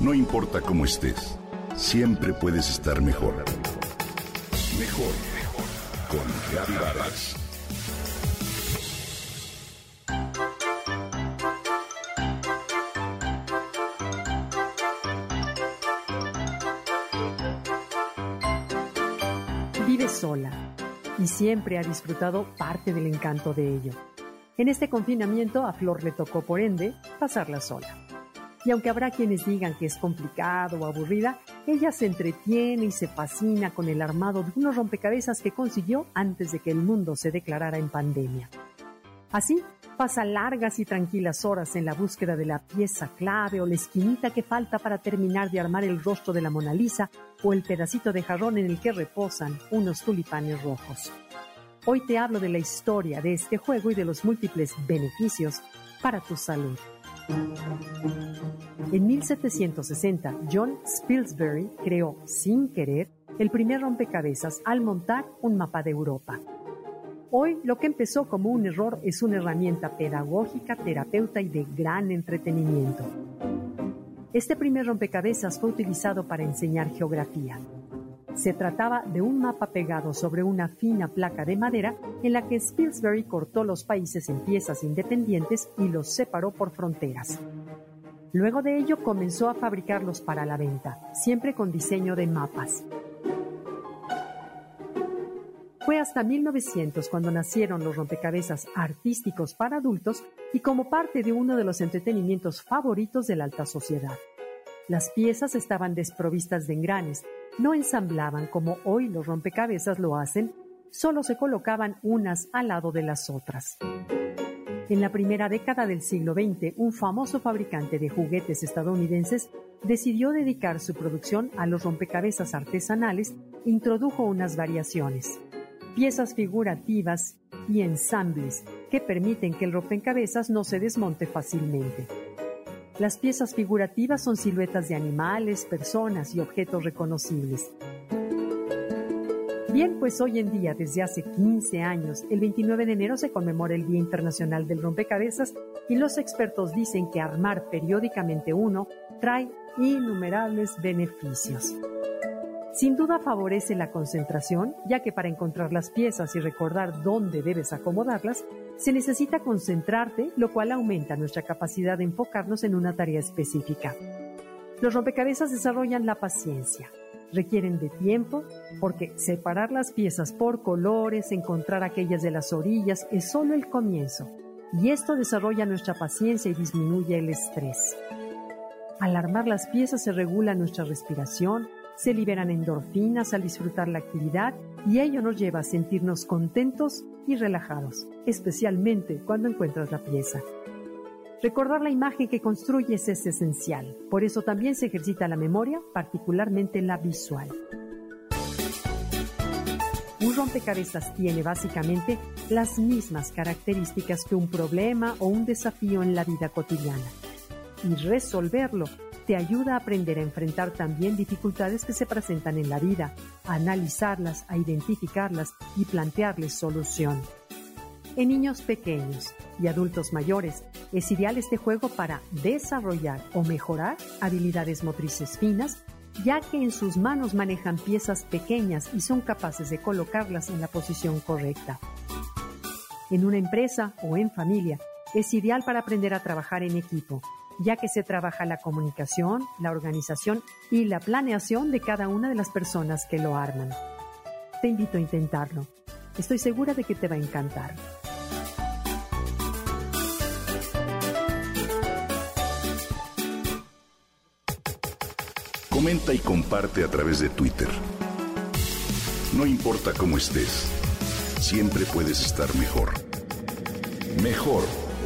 No importa cómo estés, siempre puedes estar mejor. Mejor, mejor. Con Reavivadas. Vive sola y siempre ha disfrutado parte del encanto de ello. En este confinamiento a Flor le tocó, por ende, pasarla sola. Y aunque habrá quienes digan que es complicado o aburrida, ella se entretiene y se fascina con el armado de unos rompecabezas que consiguió antes de que el mundo se declarara en pandemia. Así, pasa largas y tranquilas horas en la búsqueda de la pieza clave o la esquinita que falta para terminar de armar el rostro de la Mona Lisa o el pedacito de jarrón en el que reposan unos tulipanes rojos. Hoy te hablo de la historia de este juego y de los múltiples beneficios para tu salud. En 1760, John Spilsbury creó, sin querer, el primer rompecabezas al montar un mapa de Europa. Hoy lo que empezó como un error es una herramienta pedagógica, terapeuta y de gran entretenimiento. Este primer rompecabezas fue utilizado para enseñar geografía. Se trataba de un mapa pegado sobre una fina placa de madera en la que Spilsbury cortó los países en piezas independientes y los separó por fronteras. Luego de ello comenzó a fabricarlos para la venta, siempre con diseño de mapas. Fue hasta 1900 cuando nacieron los rompecabezas artísticos para adultos y como parte de uno de los entretenimientos favoritos de la alta sociedad. Las piezas estaban desprovistas de engranes, no ensamblaban como hoy los rompecabezas lo hacen, solo se colocaban unas al lado de las otras. En la primera década del siglo XX, un famoso fabricante de juguetes estadounidenses decidió dedicar su producción a los rompecabezas artesanales e introdujo unas variaciones piezas figurativas y ensambles que permiten que el rompecabezas no se desmonte fácilmente. Las piezas figurativas son siluetas de animales, personas y objetos reconocibles. Bien, pues hoy en día, desde hace 15 años, el 29 de enero se conmemora el Día Internacional del Rompecabezas y los expertos dicen que armar periódicamente uno trae innumerables beneficios. Sin duda favorece la concentración, ya que para encontrar las piezas y recordar dónde debes acomodarlas, se necesita concentrarte, lo cual aumenta nuestra capacidad de enfocarnos en una tarea específica. Los rompecabezas desarrollan la paciencia. Requieren de tiempo porque separar las piezas por colores, encontrar aquellas de las orillas, es solo el comienzo. Y esto desarrolla nuestra paciencia y disminuye el estrés. Al armar las piezas se regula nuestra respiración, se liberan endorfinas al disfrutar la actividad y ello nos lleva a sentirnos contentos y relajados, especialmente cuando encuentras la pieza. Recordar la imagen que construyes es esencial, por eso también se ejercita la memoria, particularmente la visual. Un rompecabezas tiene básicamente las mismas características que un problema o un desafío en la vida cotidiana. Y resolverlo te ayuda a aprender a enfrentar también dificultades que se presentan en la vida, a analizarlas, a identificarlas y plantearles solución. En niños pequeños y adultos mayores es ideal este juego para desarrollar o mejorar habilidades motrices finas, ya que en sus manos manejan piezas pequeñas y son capaces de colocarlas en la posición correcta. En una empresa o en familia es ideal para aprender a trabajar en equipo, ya que se trabaja la comunicación, la organización y la planeación de cada una de las personas que lo arman. Te invito a intentarlo. Estoy segura de que te va a encantar. Comenta y comparte a través de Twitter. No importa cómo estés, siempre puedes estar mejor. Mejor,